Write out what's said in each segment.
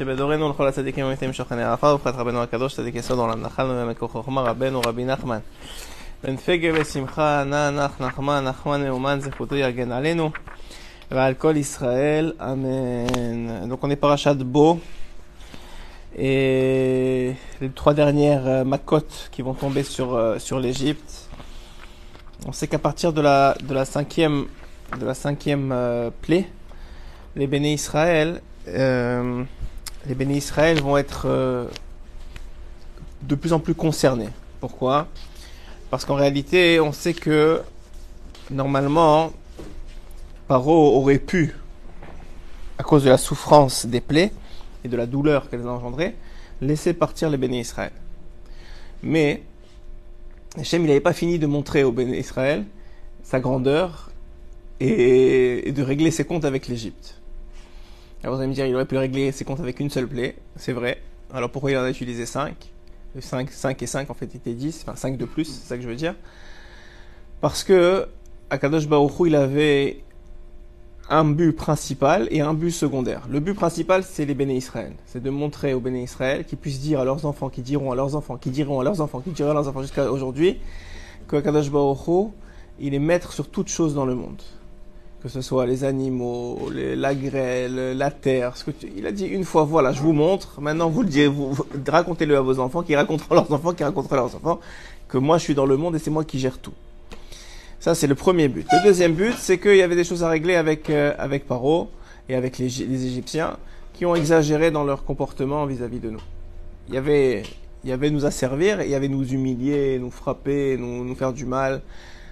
שבדורנו לכל הצדיקים האמיתיים שוכני העפר וברכת רבנו הקדוש צדיק יסוד עולם נחלנו ומקור חוכמה רבנו רבי נחמן בן פגה ושמחה נע נח נחמן נחמן מאומן זכותו יגן עלינו ועל כל ישראל amen donc on est parachat Bo et les trois dernières makotes qui vont tomber sur, sur l'Égypte on sait qu'à partir de la, de la cinquième de la cinquième euh, plaie les bénis Israël euh, les bénis Israël vont être euh, de plus en plus concernés. Pourquoi? Parce qu'en réalité, on sait que normalement, Paro aurait pu, à cause de la souffrance des plaies et de la douleur qu'elles engendraient, laisser partir les bénis Israël. Mais Hachem, il n'avait pas fini de montrer aux bénis Israël sa grandeur et, et de régler ses comptes avec l'Égypte. Alors vous allez me dire, il aurait pu régler ses comptes avec une seule plaie, c'est vrai. Alors pourquoi il en a utilisé 5 5, 5 et 5 en fait était 10, enfin 5 de plus, c'est ça que je veux dire. Parce que Akadosh Baruch il avait un but principal et un but secondaire. Le but principal, c'est les béné Israël. C'est de montrer aux béné Israël qu'ils puissent dire à leurs enfants, qui diront à leurs enfants, qui diront à leurs enfants, qui diront à leurs enfants jusqu'à aujourd'hui, que Akadosh il est maître sur toutes choses dans le monde que ce soit les animaux, la grêle, la terre. Ce que tu, il a dit une fois, voilà, je vous montre. Maintenant, vous le dites, vous, racontez-le à vos enfants, qui raconteront leurs enfants, qui raconteront leurs enfants, que moi je suis dans le monde et c'est moi qui gère tout. Ça, c'est le premier but. Le deuxième but, c'est qu'il y avait des choses à régler avec euh, avec Paro et avec les, les, Égyptiens qui ont exagéré dans leur comportement vis-à-vis -vis de nous. Il y avait il y avait nous asservir, il y avait nous humilier, nous frapper, nous, nous faire du mal.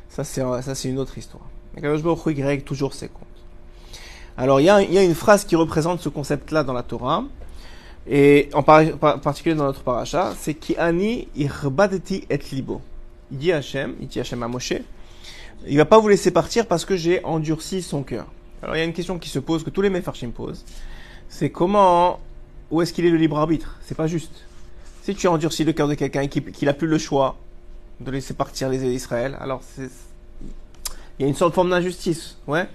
Ça, c'est ça, c'est une autre histoire. Akadosh toujours ses comptes. Alors, il y, a, une phrase qui représente ce concept-là dans la Torah, et en par, par, particulier dans notre paracha, c'est Ki ani irbadeti et libo. Il dit Hachem, il dit à Moshe, il va pas vous laisser partir parce que j'ai endurci son cœur. Alors, il y a une question qui se pose, que tous les Mefarshim posent, c'est comment, où est-ce qu'il est le libre arbitre? C'est pas juste. Si tu as endurci le cœur de quelqu'un et qu'il n'a plus le choix de laisser partir les d'Israël, alors c'est il y a une sorte de forme d'injustice, ouais.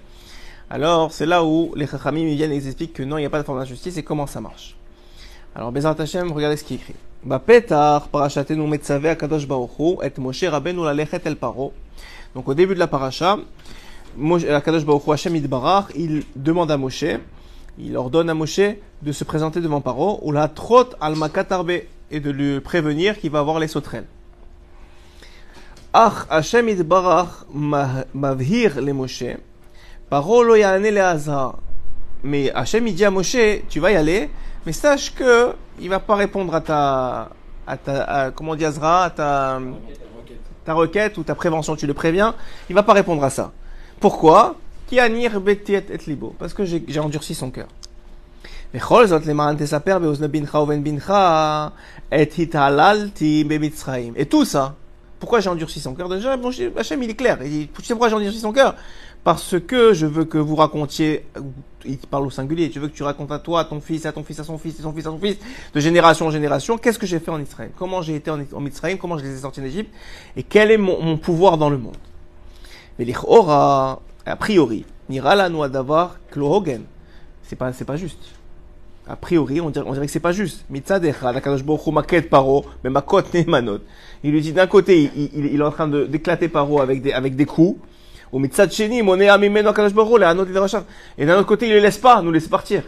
Alors, c'est là où les Chachamim viennent et ils expliquent que non, il n'y a pas de forme d'injustice et comment ça marche. Alors, Bezat Hashem, regardez ce qui est écrit. Donc, au début de la paracha, akadosh baruchu Hashem il demande à Moshe, il ordonne à Moshe de se présenter devant Paro, ou la trot al et de lui prévenir qu'il va avoir les sauterelles. Ach Hashem itbarach mavhir le Moshe. Paro lo yane le Azra. Mais Hashem il dit à Moshe, tu vas y aller, mais sache que il va pas répondre à ta, à ta, à, comment on dit Azra, à ta, ta requête ou ta prévention, tu le préviens, il va pas répondre à ça. Pourquoi? Ki anir betiet et libo. Parce que j'ai endurci son cœur. בכל זאת למען תספר באוזני בנך ובן בנך את התעללתי במצרים. Et tout ça, pourquoi j'ai endurci son cœur Déjà, Hachem, il est clair. Tu sais pourquoi j'ai endurci son cœur? Parce que je veux que vous racontiez, il parle au singulier, tu veux que tu racontes à toi, à ton fils, à ton fils, à son fils, à son fils, à son fils, de génération en génération, qu'est-ce que j'ai fait en Israël? Comment j'ai été en, Israël? Comment je les ai sortis d'Égypte Et quel est mon, pouvoir dans le monde? Mais les a priori, nira la noix d'avoir klohogen. C'est pas, c'est pas juste. A priori, on dirait, on dirait que c'est pas juste. La paro, mais. Il lui dit d'un côté, il, il, il, est en train d'éclater paro avec des, avec des coups. Ou mitzad sheni, mon amimeno kadosh baruch le anot Et d'un autre côté, il le laisse pas, nous laisse partir.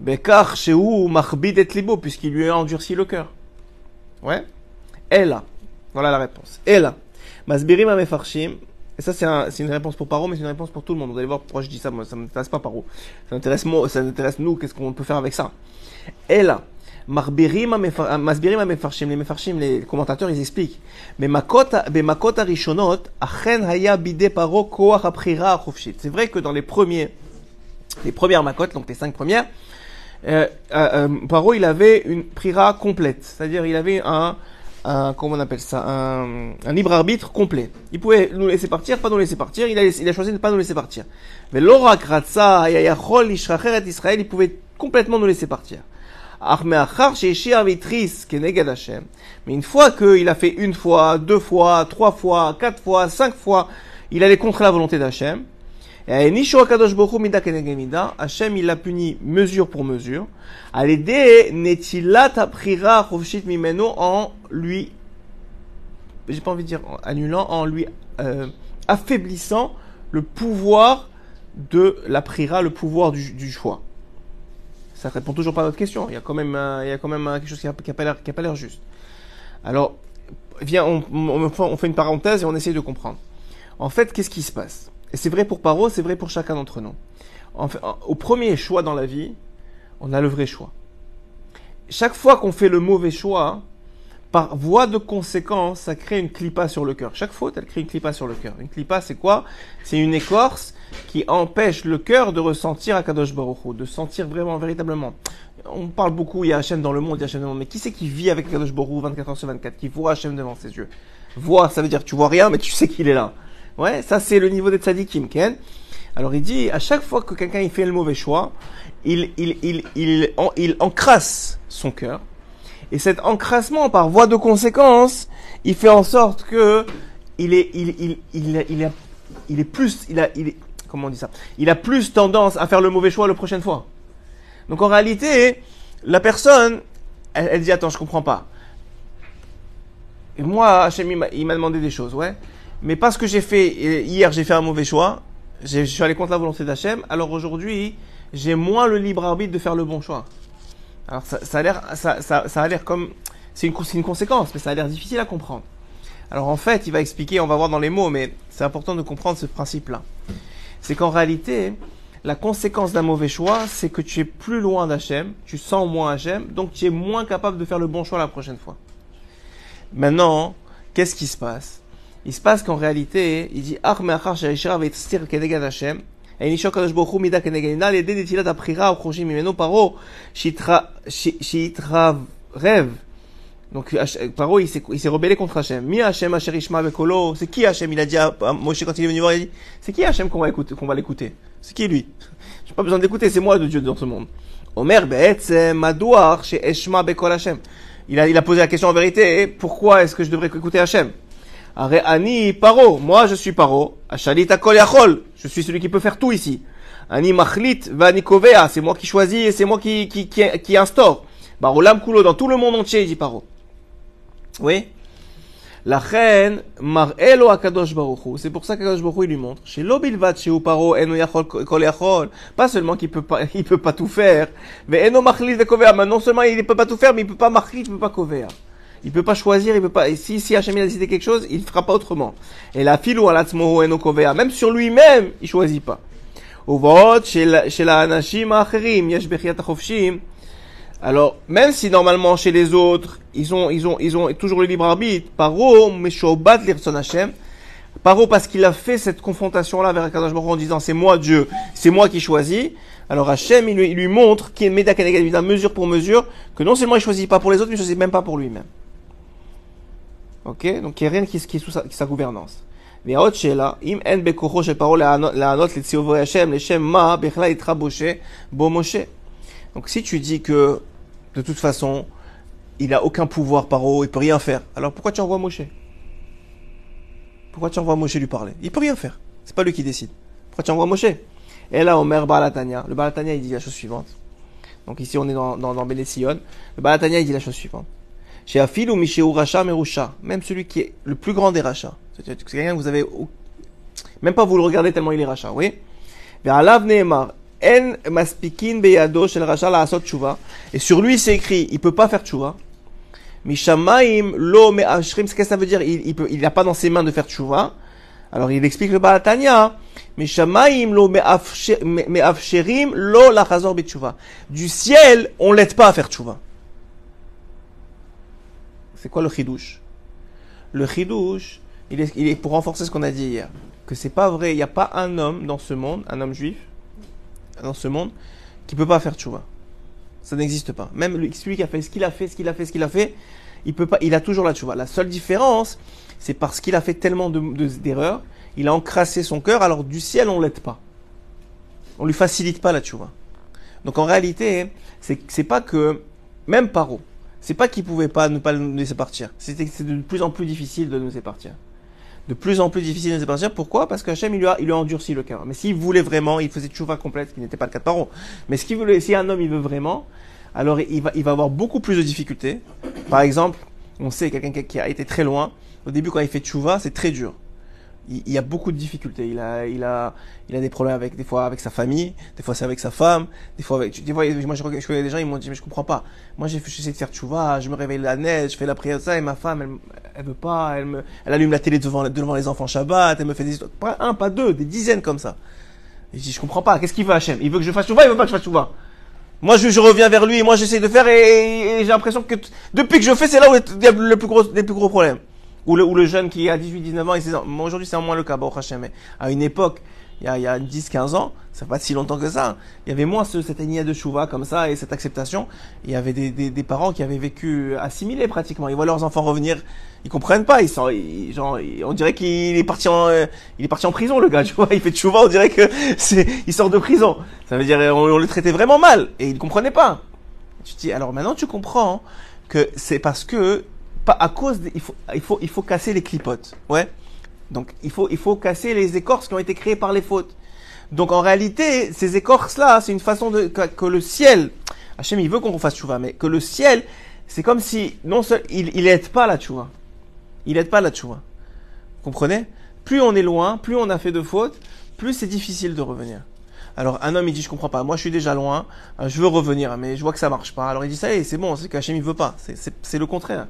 Bekar shehu machbid et libo, puisqu'il lui a endurci le cœur. Ouais. Et là. Voilà la réponse. Et là. Masbirim amefarshim, et ça, c'est un, une réponse pour Paro, mais c'est une réponse pour tout le monde. Vous allez voir pourquoi je dis ça. Moi, ça m'intéresse pas Paro. Ça m'intéresse moi, ça m'intéresse nous. Qu'est-ce qu'on peut faire avec ça Et là, les commentateurs, ils expliquent. Mais achen haya bide paro koach C'est vrai que dans les premiers, les premières makotes, donc les cinq premières, euh, euh, Paro, il avait une prira complète. C'est-à-dire, il avait un, un, comment on appelle ça, un, un, libre arbitre complet. Il pouvait nous laisser partir, pas nous laisser partir. Il a, il a choisi de ne pas nous laisser partir. Mais l'orak ratsa Israël, il pouvait complètement nous laisser partir. Mais une fois qu'il a fait une fois, deux fois, trois fois, quatre fois, cinq fois, il allait contre la volonté d'Hachem. Et Nisho Akadosh Bohu Mida Kenegem Hachem il l'a puni mesure pour mesure. L'aider Netilat Aprira Chofshit Mimeno en lui, j'ai pas envie de dire en annulant, en lui euh, affaiblissant le pouvoir de la prira, le pouvoir du, du choix. Ça répond toujours pas à notre question. Il y a quand même, il y a quand même quelque chose qui n'a qui pas l'air juste. Alors, viens, on, on- on fait une parenthèse et on essaye de comprendre. En fait, qu'est-ce qui se passe? Et c'est vrai pour Paro, c'est vrai pour chacun d'entre nous. Au premier choix dans la vie, on a le vrai choix. Chaque fois qu'on fait le mauvais choix, par voie de conséquence, ça crée une clipa sur le cœur. Chaque faute, elle crée une clipa sur le cœur. Une clipa, c'est quoi? C'est une écorce qui empêche le cœur de ressentir Akadosh Baruch de sentir vraiment, véritablement. On parle beaucoup, il y a Hachem dans le monde, il y a Hachem dans le monde, mais qui c'est qui vit avec Akadosh Baruch Hu 24 heures sur 24, qui voit Hachem devant ses yeux? Voir, ça veut dire tu vois rien, mais tu sais qu'il est là. Ouais, ça c'est le niveau des tzadikim, Ken. Alors il dit, à chaque fois que quelqu'un il fait le mauvais choix, il, il, il, il, il encrasse son cœur. Et cet encrassement, par voie de conséquence, il fait en sorte que il est, il, il, il, il, a- il est plus, il a, il est, comment on dit ça? Il a plus tendance à faire le mauvais choix la prochaine fois. Donc en réalité, la personne, elle, dit attends, je comprends pas. Et moi, Hachem, il m'a demandé des choses, ouais. Mais parce que j'ai fait, euh, hier, j'ai fait un mauvais choix, je suis allé contre la volonté d'Hachem, alors aujourd'hui, j'ai moins le libre arbitre de faire le bon choix. Alors ça, a l'air, ça, a l'air comme, c'est une, une conséquence, mais ça a l'air difficile à comprendre. Alors en fait, il va expliquer, on va voir dans les mots, mais c'est important de comprendre ce principe-là. C'est qu'en réalité, la conséquence d'un mauvais choix, c'est que tu es plus loin d'Hachem, tu sens moins Hachem, donc tu es moins capable de faire le bon choix la prochaine fois. Maintenant, qu'est-ce qui se passe? Il se passe qu'en réalité, il dit. Donc Paro, il s'est rebellé contre Hachem. Mi Hachem asher ishma. C'est qui Hachem Il a dit à Moshe quand il est venu voir, il dit c'est qui Hachem qu'on va écouter, qu'on va l'écouter? C'est qui lui? J'ai pas besoin d'écouter, c'est moi de Dieu dans ce monde. Omer be'etzem madouar chez Eshma bekol Hachem. Il a, il a posé la question en vérité, pourquoi est-ce que je devrais écouter Hachem ani paro, moi je suis paro, achalit akol yachol, je suis celui qui peut faire tout ici. Ani machlit vani kovea, c'est moi qui choisis et c'est moi qui, qui, qui, qui instaure. Barolam kulo, dans tout le monde entier, dit paro. Oui? La reine mar'elo akadosh baruch Hu. C'est pour ça qu'Akadosh baruch Hu, il lui montre. Chez l'obilvat chez paro eno yachol kol yachol. Pas seulement qu'il peut pas, il peut pas tout faire. Mais eno machlit ve kovea. Mais non seulement il peut pas tout faire, mais il peut pas machlit, il peut pas kovea. Il peut pas choisir, il peut pas. Si, si Hachem il a décidé quelque chose, il fera pas autrement. Et la filou hein, alatzmoho enokovea, hein, même sur lui-même, il choisit pas. Alors, même si normalement chez les autres, ils ont, ils ont, ils ont toujours le libre arbitre, paro, meshobat l'irson Hachem, paro parce qu'il a fait cette confrontation-là vers Akadosh Baruch en disant c'est moi Dieu, c'est moi qui choisis, alors Hachem, il lui, il lui montre, qu'il est mesure pour mesure, que non seulement il choisit pas pour les autres, mais il choisit même pas pour lui-même. Ok? Donc il n'y a rien qui, qui est sous sa, sa gouvernance. ועוד שאלה, אם אין בכוחו של פרעה לענות לענות לציווי השם, לשם מה בכלל התחבושה בו משה? Donc si tu dis que de toute façon, il a aucun pouvoir paro, il peut rien faire, alors pourquoi tu envoies Moshe Pourquoi tu envoies Moshe lui parler Il peut rien faire, c'est pas lui qui décide. Pourquoi tu envoies Moshe Et là, Omer Balatania, le Balatania il dit la chose suivante. Donc ici on est dans, dans, dans Bene Sion. Le Balatania il dit la chose suivante. Chez Afil ou Misheu Racha Merusha, même celui qui est le plus grand des rachats. C'est quelqu'un que vous avez, même pas vous le regardez tellement il est rachat, oui. Et sur lui c'est écrit, il peut pas faire tchouva. Mishamaim lo me'ashrim, ce que ça veut dire, il, il il n'a pas dans ses mains de faire tchouva. Alors il explique le Balatania. Mishamaim lo me'afsherim lo lachazor bitshuva. Du ciel, on l'aide pas à faire tchouva. C'est quoi le chidouche Le chidouche, il est, pour renforcer ce qu'on a dit hier, que c'est pas vrai, il n'y a pas un homme dans ce monde, un homme juif, dans ce monde, qui peut pas faire tchouva. Ça n'existe pas. Même lui- celui qui a fait ce qu'il a fait, ce qu'il a fait, ce qu'il a fait, il peut pas, il a toujours la tchouva. La seule différence, c'est parce qu'il a fait tellement de- de- d'erreurs, il a encrassé son cœur, alors du ciel on l'aide pas. On lui facilite pas la tchouva. Donc en réalité, c'est pas que, même Paro, c'est pas qu'il pouvait pas ne pas nous laisser partir. C'était c'est de plus en plus difficile de nous laisser partir. de plus en plus difficile de se partir. Pourquoi? Parce qu'Hachem, il lui a, il lui a endurci le cœur. Mais s'il voulait vraiment, il faisait tchouva complète, ce qui n'était pas le cas de Paro. Mais ce qu'il voulait, si un homme, il veut vraiment, alors il va, il va avoir beaucoup plus de difficultés. Par exemple, on sait quelqu'un qui a été très loin. Au début, quand il fait tchouva, c'est très dur il, il, a beaucoup de difficultés. Il a, il a, il a des problèmes avec, des fois avec sa famille, des fois c'est avec sa femme, des fois avec, des fois, moi je, je connais des gens, ils m'ont dit, mais je comprends pas. Moi j'ai essayé de faire tchouva, je me réveille la neige, je fais la prière ça, et ma femme, elle, elle veut pas, elle me, elle allume la télé devant, devant les enfants Shabbat, elle me fait des pas un, pas deux, des dizaines comme ça. Et je dis, je comprends pas, qu'est-ce qu'il veut Hachem? Il veut que je fasse tchouva, il veut pas que je fasse tchouva. Moi, je, je, reviens vers lui, moi, j'essaie de faire, et, et j'ai l'impression que depuis que je fais, c'est là où il y a le plus gros, les plus gros problèmes. Ou le, ou le jeune qui a 18, 19 ans et 16 ans. Aujourd'hui, c'est en moins le cas, bon. Mais à une époque, il y a, il y a 10, 15 ans, ça fait pas si longtemps que ça. Il y avait moins ce, cette énia de chouva comme ça et cette acceptation. Il y avait des, des, des, parents qui avaient vécu assimilés pratiquement. Ils voient leurs enfants revenir, ils comprennent pas. Ils sont, ils, genre, on dirait qu'il est parti en, euh, il est parti en prison le gars. Tu vois, il fait chouva, on dirait que c'est, il sort de prison. Ça veut dire, on, le traitait vraiment mal et il comprenait pas. Tu dis, alors maintenant tu comprends que c'est parce que pas à cause il faut il faut il faut casser les clipotes. Ouais. Donc il faut il faut casser les écorces qui ont été créées par les fautes. Donc en réalité, ces écorces là, c'est une façon de que, le ciel Hachem il veut qu'on fasse chouva mais que le ciel c'est comme si non seul il il aide pas la chouva. Il aide pas la chouva. Comprenez? Plus on est loin, plus on a fait de fautes, plus c'est difficile de revenir. Alors un homme il dit je comprends pas, moi je suis déjà loin, je veux revenir, mais je vois que ça marche pas. Alors il dit ça y est, c'est bon, c'est qu'Hachem il veut pas. C'est le contraire.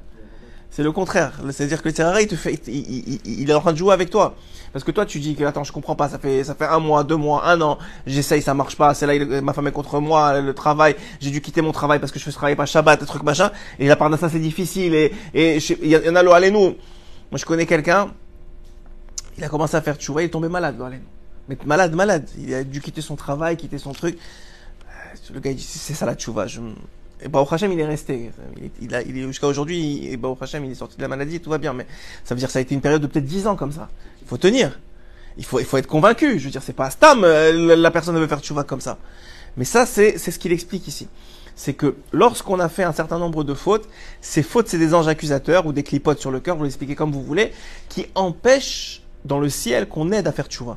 C'est le contraire. C'est-à-dire que le terrain, il te fait, il, il, est en train de jouer avec toi. Parce que toi, tu dis que, attends, je comprends pas, ça fait, ça fait un mois, deux mois, un an, j'essaye, ça marche pas, c'est là, ma femme est contre moi, le travail, j'ai dû quitter mon travail parce que je fais ce travail pas Shabbat, des trucs machin, et la part de ça, c'est difficile, et, il y en a, allez nous. Moi, je connais quelqu'un, il a commencé à faire tchouva, il est tombé malade, allez Mais malade, malade. Il a dû quitter son travail, quitter son truc. Le gars, il dit, c'est ça la tchouva, je, et Baruch Hashem, il est resté. Il, il, a, il est jusqu'à aujourd'hui, et Baruch Hashem, il est sorti de la maladie, tout va bien. Mais ça veut dire que ça a été une période de peut-être 10 ans comme ça. Il faut tenir. Il faut, il faut être convaincu. Je veux dire, c'est pas Stam, euh, la personne ne veut faire tchouva comme ça. Mais ça, c'est, c'est ce qu'il explique ici. C'est que lorsqu'on a fait un certain nombre de fautes, ces fautes, c'est des anges accusateurs ou des clipotes sur le cœur, vous l'expliquez comme vous voulez, qui empêchent dans le ciel qu'on aide à faire tchouva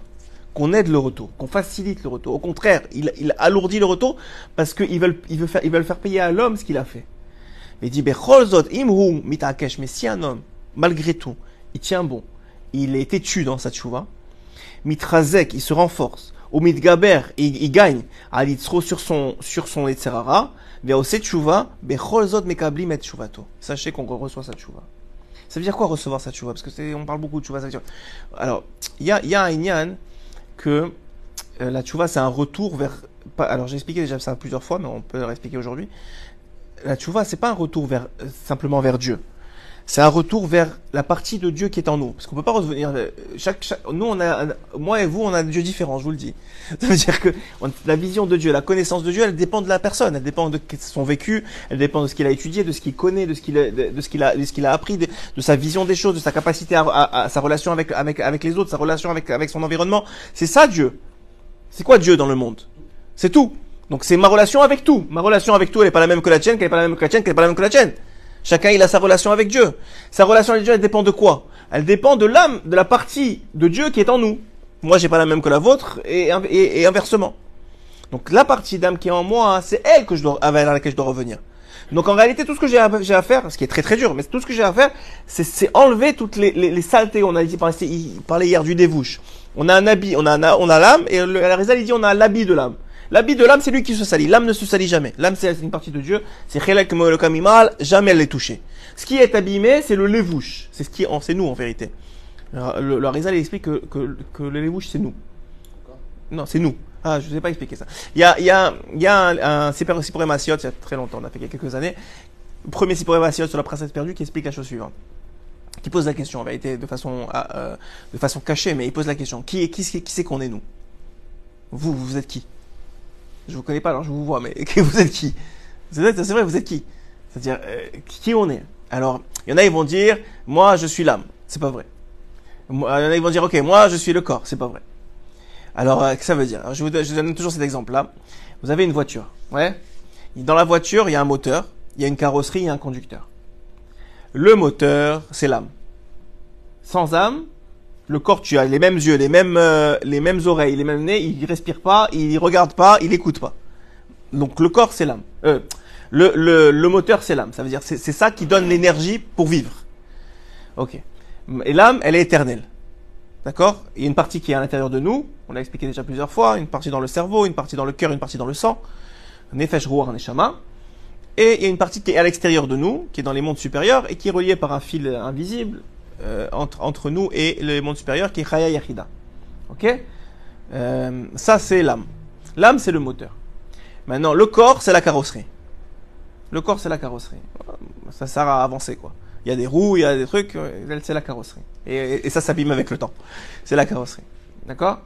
qu'on aide le retour, qu'on facilite le retour. Au contraire, il, alourdit le retour parce qu'ils veulent, ils veulent faire, ils veulent faire payer à l'homme ce qu'il a fait. Il dit, mais si un homme, malgré tout, il tient bon, il est têtu dans sa tchouva, mitrazek, il se renforce, au mitgaber, il, gagne, à l'itzro sur son, sur son etzerara, aussi tchouva, becholzot mekabli met tchouvato. Sachez qu'on reçoit sa tchouva. Ça veut dire quoi recevoir sa tchouva? Parce que c'est, on parle beaucoup de tchouva. Alors, il y a, y a un que euh, la tchouva, c'est un retour vers. Alors, j'ai expliqué déjà ça plusieurs fois, mais on peut le réexpliquer aujourd'hui. La tchouva, c'est pas un retour vers simplement vers Dieu. C'est un retour vers la partie de Dieu qui est en nous. Parce qu'on peut pas revenir. Chaque, chaque, nous, on a, moi et vous, on a des dieux différents. Je vous le dis. Ça veut dire que la vision de Dieu, la connaissance de Dieu, elle dépend de la personne. Elle dépend de son vécu. Elle dépend de ce qu'il a étudié, de ce qu'il connaît, de ce qu'il a, de ce qu'il a, de ce qu'il a appris, de, sa vision des choses, de sa capacité à, à, à, sa relation avec, avec, les autres, sa relation avec, avec son environnement. C'est ça Dieu. C'est quoi Dieu dans le monde? C'est tout. Donc c'est ma relation avec tout. Ma relation avec tout, elle est pas la même que la tienne, qu'elle est pas la même que la tienne, qu'elle est pas la même que la tienne. Chacun il a sa relation avec Dieu. Sa relation avec Dieu, elle dépend de quoi? Elle dépend de l'âme, de la partie de Dieu qui est en nous. Moi, j'ai pas la même que la vôtre et, inversement. Donc la partie d'âme qui est en moi, c'est elle que je dois, à laquelle je dois revenir. Donc en réalité, tout ce que j'ai à, faire, ce qui est très très dur, mais tout ce que j'ai à faire, c'est enlever toutes les, saletés. On a dit, il parlait hier du dévouche. On a un habit, on a, a l'âme, et la il dit on a l'habit de l'âme. L'habit de l'âme, c'est lui qui se salit. L'âme ne se salit jamais. L'âme, c'est une partie de Dieu. C'est Chelek mal, jamais elle est touchée. Ce qui est abîmé, c'est le lévouche. C'est ce qui, c'est nous en vérité. Le, le Arizal explique que, que, que le lévouche, c'est nous. Non, c'est nous. Ah, je ne vous ai pas expliqué ça. Il y a, il y a, il y a un, un Massiot, il y a très longtemps, on a fait quelques années. Le premier Sipuré Massiot sur la princesse perdue qui explique la chose suivante. Qui pose la question, en vérité, de façon, euh, de façon cachée, mais il pose la question. Qui est, qui, qui c'est qu'on est nous? Vous, vous êtes qui? Je vous connais pas, alors je vous vois, mais vous êtes qui? C'est vrai, vous êtes qui? C'est-à-dire, euh, qui on est? Alors, il y en a, ils vont dire, moi, je suis l'âme. C'est pas vrai. Il y en a, ils vont dire, ok, moi, je suis le corps. C'est pas vrai. Alors, euh, que ça veut dire? Je, vous, donne toujours cet exemple-là. Vous avez une voiture, ouais? Dans la voiture, il y a un moteur, il y a une carrosserie, il y a un conducteur. Le moteur, c'est l'âme. Sans âme, Le corps, tu as les mêmes yeux, les mêmes, euh, oreilles, les mêmes nez, il respire pas, il regarde pas, il écoute pas. Donc le corps, c'est l'âme. Euh, le, moteur, c'est l'âme. Ça veut dire c'est c'est ça qui donne l'énergie pour vivre. Ok. Et l'âme, elle est éternelle. D'accord? Il y a une partie qui est à l'intérieur de nous, on l'a expliqué déjà plusieurs fois, une partie dans le cerveau, une partie dans le cœur, une partie dans le sang. Nefesh, Ruach, Neshama. Et il y a une partie qui est à l'extérieur de nous, qui est dans les mondes supérieurs et qui est reliée par un fil invisible euh, entre, entre nous et les mondes supérieurs, qui est Chaya Yachida. Ok? Euh, Ça, c'est l'âme. L'âme, c'est le moteur. Maintenant, le corps, c'est la carrosserie. Le corps, c'est la carrosserie. Ça sert à avancer, quoi. Il y a des roues, il y a des trucs, euh, c'est la carrosserie. Et, et- ça s'abîme avec le temps. C'est la carrosserie. D'accord?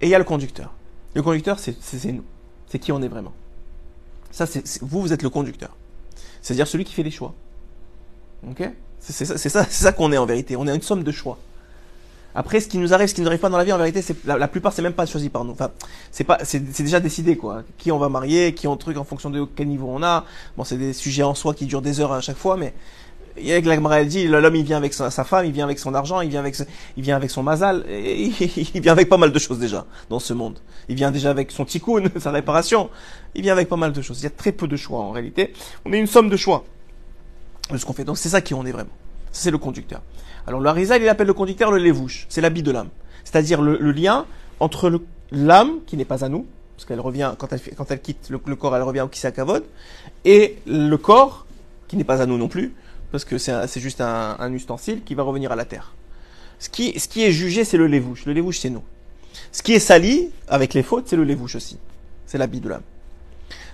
Et il y a le conducteur. Le conducteur, c'est nous. C'est qui on est vraiment. Ça, c'est- vous, vous êtes le conducteur. C'est-à-dire celui qui fait les choix. Ok? C'est ça, ça, ça qu'on est en vérité. On est une somme de choix. Après, ce qui nous arrive, ce qui nous arrive pas dans la vie, en vérité, c'est la, plupart, c'est même pas choisi par nous. Enfin, c'est pas, c'est déjà décidé quoi. Qui on va marier, qui on truc en fonction de quel niveau on a. Bon, c'est des sujets en soi qui durent des heures à chaque fois, mais il y a que la dit, l'homme il vient avec sa, femme, il vient avec son argent, il vient avec, il vient avec son mazal, il vient avec pas mal de choses déjà dans ce monde. Il vient déjà avec son tikkun, sa réparation. Il vient avec pas mal de choses. Il y a très peu de choix en réalité. On est une somme de choix de ce qu'on fait. Donc c'est ça qui on est vraiment. C'est le conducteur. Alors le Harizal, il appelle le conducteur le levouche. C'est l'habit de l'âme. C'est-à-dire le, lien entre l'âme, qui n'est pas à nous, parce qu'elle revient, quand elle, quitte le, corps, elle revient au Kisakavod, et le corps, qui n'est pas à nous non plus, parce que c'est juste un, ustensile qui va revenir à la terre. Ce qui, ce qui est jugé, c'est le levouche. Le levouche, c'est nous. Ce qui est sali, avec les fautes, c'est le levouche aussi. C'est l'habit de l'âme.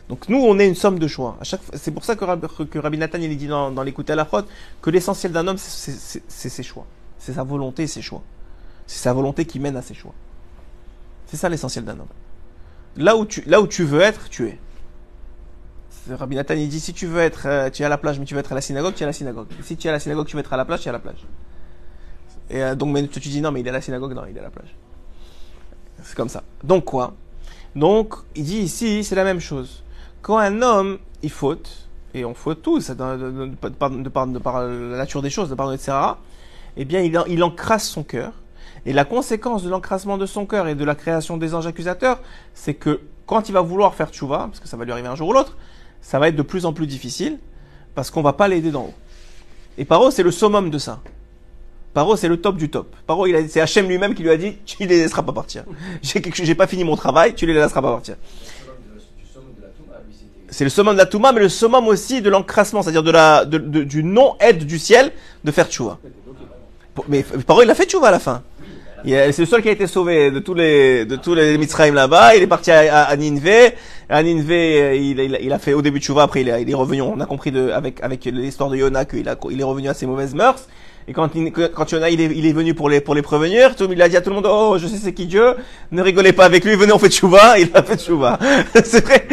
Donc nous, on est une somme de choix. C'est pour ça que, Rab- que Rabbi Nathan il dit dans, l'écoute à la fraude que l'essentiel d'un homme, c'est- ses choix. C'est sa volonté ses choix. C'est sa volonté qui mène à ses choix. C'est ça l'essentiel d'un homme. Là où, tu, veux être, tu es. Rabbi Nathan il dit si tu veux être, euh, tu es à la plage, mais tu veux être à la synagogue, tu es à la synagogue. Si tu es à la synagogue, tu veux être à la plage, tu es à la plage. Et euh, donc, tu dis non, mais il est à la synagogue, non, il est à la plage. C'est comme ça. Donc quoi? Donc, il dit ici, c'est la même chose. Quand un homme, il faute, et on faute tous, de, par, de par- la nature des choses, de par etc., eh bien, il, il encrasse son cœur. Et la conséquence de l'encrassement de son cœur et de la création des anges accusateurs, c'est que quand il va vouloir faire tchouva, parce que ça va lui arriver un jour ou l'autre, ça va être de plus en plus difficile, parce qu'on va pas l'aider d'en haut. Et Paro, c'est le summum de ça. Paro, c'est le top du top. Paro, il c'est Hachem lui-même qui lui a dit, tu les laisseras pas partir. J'ai quelque j'ai pas fini mon travail, tu les laisseras pas partir. C'est le summum de la Touma, mais le summum aussi de l'encrassement, c'est-à-dire de la, de, de- du non-aide du ciel de faire tchouva. Mais Paro, il a fait tchouva à la fin. C'est le seul qui a été sauvé de tous les, de tous les là-bas. Il est parti à, à, à Nineveh. À Nineveh, euh, il, il, il a fait au début tchouva, après il, il est revenu. On a compris de, avec, avec l'histoire de Yona qu'il il est revenu à ses mauvaises mœurs. Et quand, il- quand Yona il est, il est venu pour les, pour les prévenir, tout, il a dit à tout le monde, oh, je sais c'est qui Dieu, ne rigolez pas avec lui, venez on fait tchouva, il a fait tchouva. c'est vrai.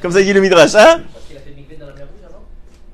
Comme ça il dit le Midrash, hein? Parce qu'il a fait le mikvé dans la mer rouge avant?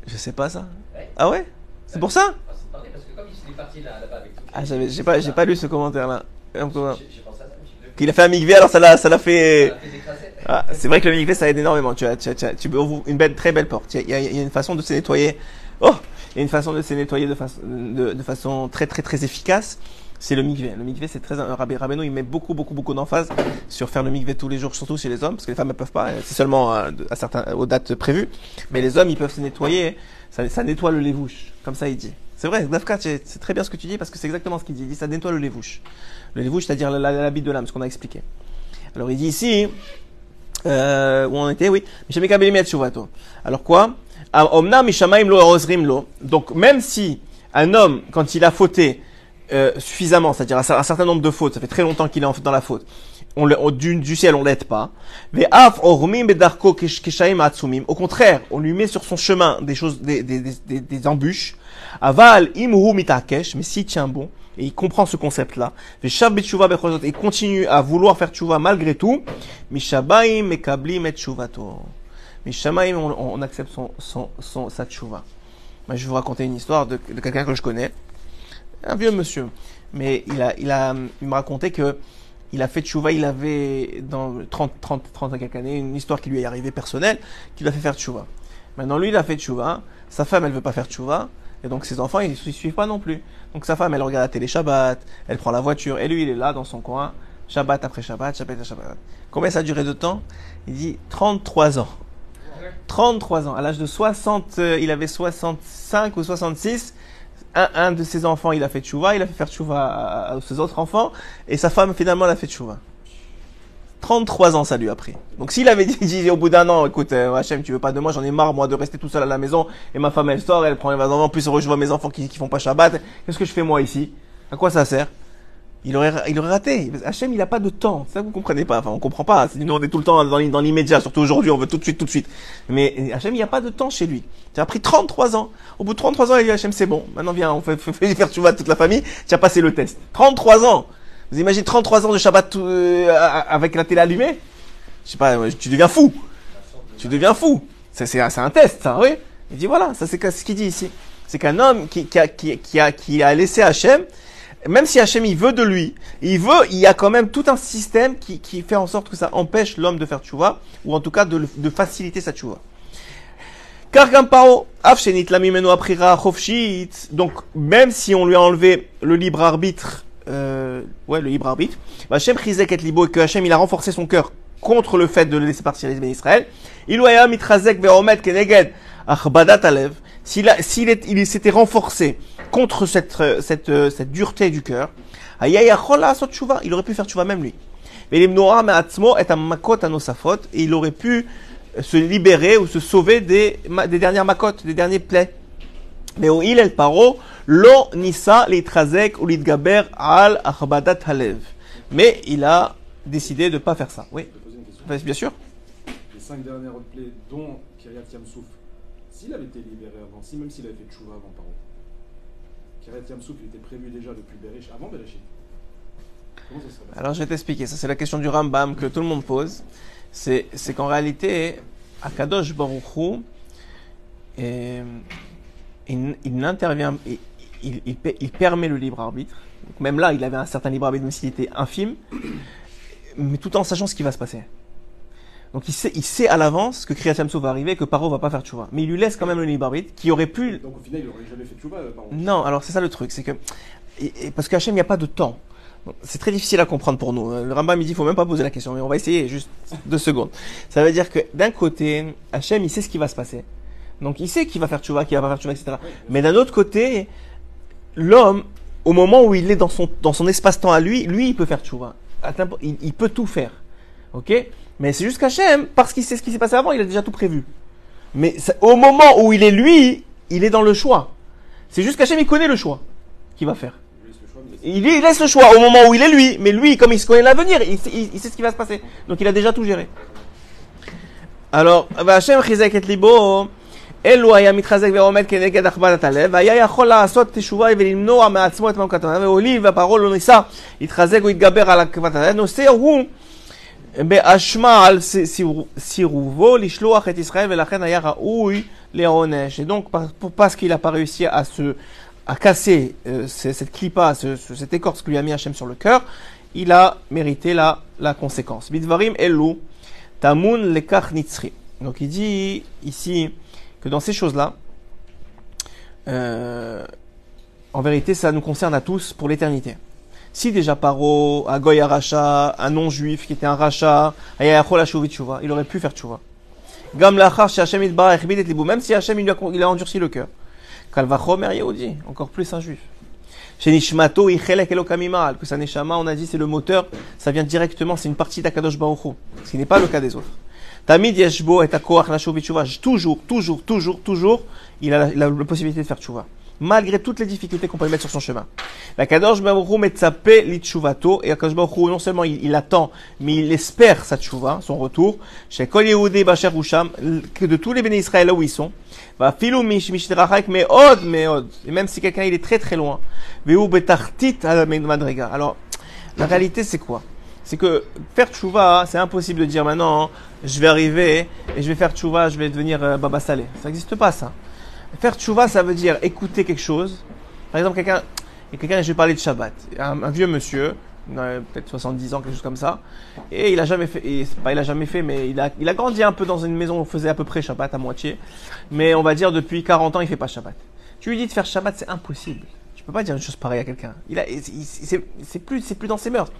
Je sais pas ça. Ouais. Ah ouais? C'est pour ça? Ah, c'est parlé parce que comme il est parti là- là-bas avec tout. Ah, j'avais, j'ai pas, j'ai pas lu ce commentaire là. J'ai j'ai pensé à ça, je me suis dit, Qu'il a fait un migvé, alors ça l'a, ça l'a fait, ça a fait des crassettes. Ah, c'est vrai que le mikvé ça aide énormément. Tu as, tu as, tu as, tu ouvres une belle, très belle porte. Y a- il y a une façon de se nettoyer. Oh, il y a une façon de se nettoyer de, façon de, de façon très très très efficace. C'est le mikvé. Le mikvé c'est très. Rabbi Rabbeinu il met beaucoup beaucoup beaucoup d'emphase sur faire le mikvé tous les jours, surtout chez les hommes, parce que les femmes elles peuvent pas. C'est seulement à, à certains aux dates prévues. Mais les hommes ils peuvent se nettoyer. Ça, ça nettoie le lévouche, comme ça il dit. C'est vrai, Dafka, c'est très bien ce que tu dis parce que c'est exactement ce qu'il dit. Il dit ça nettoie le lévouche. Le lévouche, c'est-à-dire la- l'habit de l'âme, ce qu'on a expliqué. Alors il dit ici, euh, où on était, oui. Alors quoi? Ah. Donc même si un homme, quand il a fauté euh, suffisamment, c'est-à-dire un, cer- un certain nombre de fautes, ça fait très longtemps qu'il est dans la faute, du, ciel on l'aide pas. Atsumim. Au contraire, on lui met sur son chemin des choses, des, embûches. Aval imhu mitakesh, mais s'il tient bon, et il comprend ce concept-là, et continue à vouloir faire tchouva malgré tout, mekablim et tchouvato. Mishamaim, on, accepte son, son, son, sa tchouva. Je vais vous raconter une histoire de, quelqu'un que je connais. Un vieux monsieur. Mais il a, il a, il raconté que il a fait tchouva, il avait, dans 30, 30, 30 à quelques années, une histoire qui lui est arrivée personnelle, qui l'a fait faire tchouva. Maintenant, lui, il a fait tchouva. Sa femme, elle veut pas faire tchouva. Et donc ses enfants, ils ne suivent pas non plus. Donc sa femme, elle regarde la télé Shabbat, elle prend la voiture, et lui, il est là dans son coin, Shabbat après Shabbat, Shabbat après Shabbat. Combien ça a duré de temps? Il dit 33 ans. 33 ans. À l'âge de 60, euh, il avait 65 ou 66. Un, un de ses enfants, il a fait tchouva, il a fait faire tchouva à, à ses autres enfants, et sa femme, finalement, elle a fait tchouva. 33 ans, ça lui a pris. Donc s'il avait dit, dit au bout d'un an, écoute, euh, Hachem, tu veux pas de moi, j'en ai marre, moi, de rester tout seul à la maison, et ma femme, elle sort, elle prend les enfants, en plus, je vois mes enfants qui, qui font pas Shabbat, qu'est-ce que je fais moi ici? À quoi ça sert? Il aurait, il aurait raté. Hachem, il a pas de temps. Ça, vous comprenez pas. Enfin, on comprend pas. Nous, on est tout le temps dans, l'immédiat. Surtout aujourd'hui, on veut tout de suite, tout de suite. Mais Hachem, il n'y a pas de temps chez lui. Tu as pris 33 ans. Au bout de 33 ans, il dit Hachem, c'est bon. Maintenant, viens, on fait, faire tu vois toute la famille. Tu as passé le test. 33 ans. Vous imaginez 33 ans de Shabbat euh, avec la télé allumée? Je sais pas, tu deviens fou. Tu deviens fou. C'est, un test, ça, oui. Il dit voilà, ça c'est ce qu'il dit ici. C'est qu'un homme qui, a, qui, qui, a, qui a laissé Hachem, même si Hachem il veut de lui, il veut, il y a quand même tout un système qui, fait en sorte que ça empêche l'homme de faire tchouva, ou en tout cas de, faciliter sa tchouva. Car donc même si on lui a enlevé le libre arbitre, euh, ouais, le libre arbitre, Hachem Chizek et Libo, et que Hachem il a renforcé son cœur contre le fait de le laisser partir les Israël, il lui a mitrazek ve'omet keneged achbadat alev, s'il s'il il s'était renforcé contre cette, cette, cette dureté du cœur, il aurait pu faire tchouva même lui. Mais et il aurait pu se libérer ou se sauver des, des dernières makotes, des derniers plaies. Mais au il el paro, lo nisa litrazek ou litgaber al achbadat halev. Mais il a décidé de ne pas faire ça. Oui. Bien sûr. Les cinq dernières plaies, dont Kiryat Yamsouf, s'il avait été libéré avant, si même s'il avait fait tchouva avant paro, Kiryat Yamsouf il était prévu déjà depuis Bereshit, avant Bereshit. Alors je vais t'expliquer. Ça c'est la question du Rambam que tout le monde pose. C'est, qu'en réalité, Akadosh Baruch Hu, euh, il, n'intervient, permet le libre arbitre. Même là, il avait un certain libre arbitre, même s'il était infime, mais tout en sachant ce qui va se passer. Donc il sait, il sait à l'avance que Kriyat va arriver et que Paro va pas faire tchouva. Mais il lui laisse quand même le libre arbitre qui aurait pu. Donc au final, il n'aurait jamais fait tchouva, euh. Non, alors c'est ça le truc, c'est que et- et parce qu'Hachem, il n'y a pas de temps. C'est très difficile à comprendre pour nous. Le Rambam il dit, faut même pas poser la question, mais on va essayer juste deux secondes. Ça veut dire que d'un côté, Hachem, il sait ce qui va se passer. Donc il sait qu'il va faire tchouva, qu'il va pas faire tchouva, etc. Mais d'un autre côté, l'homme, au moment où il est dans son, dans son espace-temps à lui, lui, il peut faire tchouva. Il peut tout faire. Ok? Mais c'est juste qu'Hachem, parce qu'il sait ce qui s'est passé avant, il a déjà tout prévu. Mais ça- au moment où il est lui, il est dans le choix. C'est juste qu'Hachem, il connaît le choix qu'il va faire. Il laisse le choix, mais Il, il laisse le choix au moment où il est lui, mais lui, comme il se connaît l'avenir, il, sait- il- il sait ce qui va se passer. Donc il a déjà tout géré. Alors, והשם חיזק את ליבו, אלו היה מתחזק ועומד כנגד הכבדת הלב, והיה יכול לעשות תשובה ולמנוע מעצמו את מלכת הלב, והוליב והפרעה לא ניסה להתחזק ולהתגבר על הכבדת הלב, נושא הוא mais Ashmal, Sirouvo, Lishloach et Israël, et la reine Ayara Léonèche. Et donc, parce qu'il n'a pas réussi à se, à casser euh, cette clipa, cette écorce que lui a mis Hachem sur le cœur, il a mérité la, la conséquence. Bidvarim Elou, Tamun Lekach Donc il dit ici que dans ces choses-là, euh, en vérité, ça nous concerne à tous pour l'éternité. Si déjà Paro, un goy un non-juif qui était un racha, ayachol ashuvit tshuva, il aurait pu faire tchouva. Gam chez Hachem et même si Hachem il, il a endurci le cœur. Kalvachomer Yehudi, encore plus un juif. Chez Nishmato, Ichelek Elokamimal, que sa Neshama, on a dit, c'est le moteur, ça vient directement, c'est une partie d'Akadosh Baruch Hu, ce qui n'est pas le cas des autres. Tamid Yeshbo et Akoach toujours, toujours, toujours, toujours, il a la, possibilité de faire Tshuva. Malgré toutes les difficultés qu'on peut mettre sur son chemin. L'Akadosh Baruch Hu Metzape Litshuvato, et Akadosh Baruch non seulement il, attend, mais il espère sa Tshuva, son retour, chez Kol Yehudé Bacher Husham, que de tous les bénis Israël là où ils sont, va filou mish mishtrachak meod meod. Et même si quelqu'un il est très très loin, veu betartit à la madriga. Alors, la réalité c'est quoi? C'est que faire tchouva, c'est impossible de dire maintenant, je vais arriver et je vais faire tchouva, je vais devenir euh, baba salé. Ça n'existe pas ça. Faire tchouva, ça veut dire écouter quelque chose. Par exemple, quelqu'un, quelqu'un, je vais parler de Shabbat. Un, vieux monsieur, peut-être 70 ans, quelque chose comme ça, et il a jamais fait, et pas il a jamais fait, mais il a, il a grandi un peu dans une maison où on faisait à peu près Shabbat à moitié. Mais on va dire depuis 40 ans, il fait pas Shabbat. Tu lui dis de faire Shabbat, c'est impossible. Tu peux pas dire une chose pareille à quelqu'un. Il a, c'est plus, c'est plus dans ses mœurs.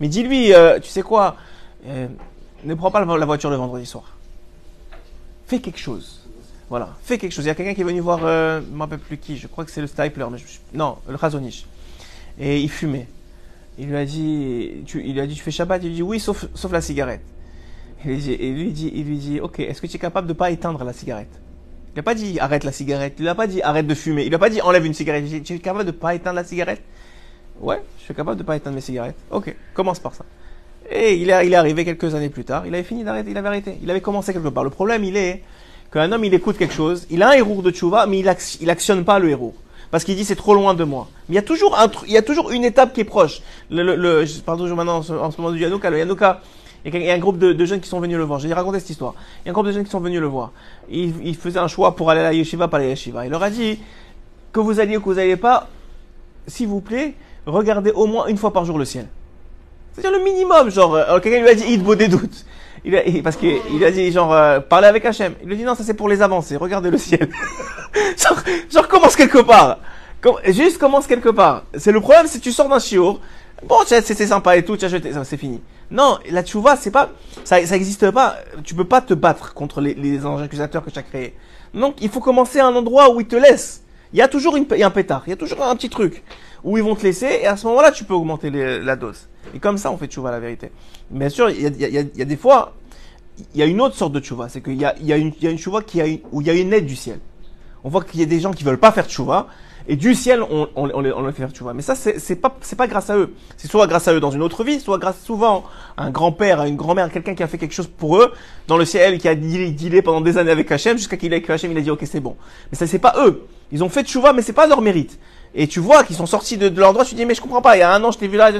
Mais dis-lui, euh, tu sais quoi, euh, ne prends pas la voiture le vendredi soir. Fais quelque chose. Voilà, fais quelque chose. Il y a quelqu'un qui est venu voir, euh, je ne me rappelle plus qui, je crois que c'est le Stipler, mais je- non, le Razonich. Et il fumait. Il lui a dit, tu, il lui a dit, tu fais Shabbat? Il lui dit oui, sauf, sauf la cigarette. Il lui et lui dit, il lui dit, ok, est-ce que tu es capable de pas éteindre la cigarette? Il n'a pas dit arrête la cigarette. Il n'a pas dit arrête de fumer. Il n'a pas dit enlève une cigarette. Il dit, tu es capable de pas éteindre la cigarette? Ouais, je suis capable de pas éteindre mes cigarettes. Ok, commence par ça. Et il il est arrivé quelques années plus tard. Il avait fini d'arrêter. Il avait arrêté. Il avait commencé quelque part. Le problème, il est qu'un homme, il écoute quelque chose. Il a un héros de tchouva, mais il, ac- il actionne pas le héros. Parce qu'il dit c'est trop loin de moi. Mais il y a toujours une étape qui est proche. Le, le, je parle toujours maintenant en ce, en ce moment du Yanouka. Le Yanouka, il y a- un groupe de, jeunes qui sont venus le voir. J'ai raconté cette histoire. Il y a un groupe de jeunes qui sont venus le voir. Il, il faisait un choix pour aller à la yeshiva, à la yeshiva. Il leur a dit que vous alliez ou que vous n'alliez pas, s'il vous plaît, regardez au moins une fois par jour le ciel. C'est-à-dire le minimum, genre, euh, quelqu'un lui a dit, il des doutes. Il a, parce qu'il a dit, genre, euh, parlez avec Hachem. Il lui dit, non, ça c'est pour les avancées, regardez le ciel. genre, genre, commence quelque part. Juste commence quelque part. C'est le problème, c'est que tu sors d'un chiour, bon, c'est sympa et tout, tu as jeté, c'est fini. Non, la tchouva, c'est pas, ça, ça existe pas, tu peux pas te battre contre les, les anges accusateurs que tu as créés. Donc, il faut commencer à un endroit où ils te laissent. Il y a toujours une, y a un pétard, il y a toujours un petit truc où ils vont te laisser et à ce moment-là, tu peux augmenter la dose. Et comme ça, on fait tchouva la vérité. Bien sûr, il y a, y a- y a des fois, il y a une autre sorte de tchouva, c'est qu'il y a, il y a une, il y a une tchouva qui a une- où il y a une aide du ciel. On voit qu'il y a des gens qui veulent pas faire tchouva et du ciel, on, on, on on les fait faire tchouva. Mais ça, c'est c'est pas, c'est pas grâce à eux. C'est soit grâce à eux dans une autre vie, soit grâce souvent à un grand-père, à une grand-mère, quelqu'un qui a fait quelque chose pour eux dans le ciel, qui a dealé, dealé pendant des années avec Hachem, jusqu'à qu'il ait avec Hachem, il a dit ok c'est bon. Mais ça c'est pas eux. Ils ont fait tchouva, mais c'est pas leur mérite. Et tu vois qu'ils sont sortis de, de leur droit, tu te dis mais je comprends pas. Il y a un an, je t'ai vu là.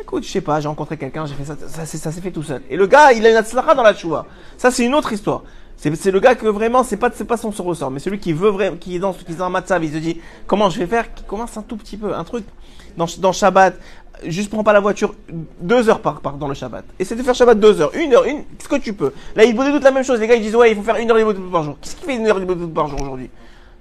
Écoute, je sais pas, j'ai rencontré quelqu'un, j'ai fait ça, ça, ça s'est fait tout seul. Et le gars, il a une atzlacha dans la tchouva. Ça, c'est une autre histoire. C'est le gars que vraiment, c'est pas, c'est pas son ressort, mais celui qui veut vraiment, qui est dans, qui est dans un matzav, il se dit, comment je vais faire, qui commence un tout petit peu, un truc, dans, dans Shabbat, juste prends pas la voiture deux heures par, par, dans le Shabbat. Essaie de faire Shabbat deux heures, une heure, une, ce que tu peux. Là, ils doute la même chose, les gars, ils disent, ouais, il faut faire une heure de par jour. Qu'est-ce qui fait une heure de par jour aujourd'hui?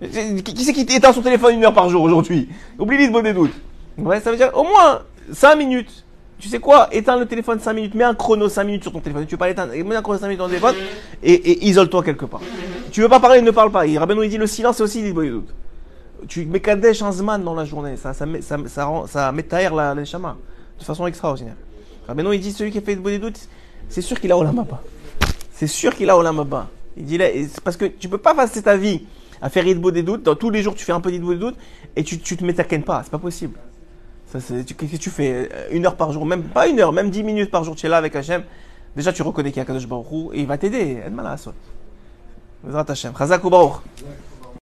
Qui c'est qui éteint son téléphone une heure par jour aujourd'hui? Oublie l'idée des doutes. Ouais, ça veut dire au moins 5 minutes. Tu sais quoi? Éteins le téléphone 5 minutes, mets un chrono 5 minutes sur ton téléphone. Tu veux pas l'éteindre, mets un chrono 5 minutes dans ton téléphone et, et isole-toi quelque part. Tu veux pas parler, ne parle pas. Et il dit le silence c'est aussi doutes. Tu mets Kadesh un Zman dans la journée, ça, ça, met- ça, ça, rend, ça met taire la, les chamas de façon extraordinaire. Rabbeinu il dit celui qui a fait doutes, c'est sûr qu'il a Olam Haba. C'est sûr qu'il a Olam Haba. Il dit parce que tu peux pas passer ta vie à faire Idbo des doutes. Dans tous les jours, tu fais un peu d'Idbo des doutes et tu, tu te métaquenes pas. C'est pas possible. Qu'est-ce que tu fais? Euh, Une heure par jour, même pas une heure, même dix minutes par jour, tu es là avec Hachem. Déjà, tu reconnais qu'il y a Kadosh Baruch et il va t'aider. Aide-moi. Chazak ou.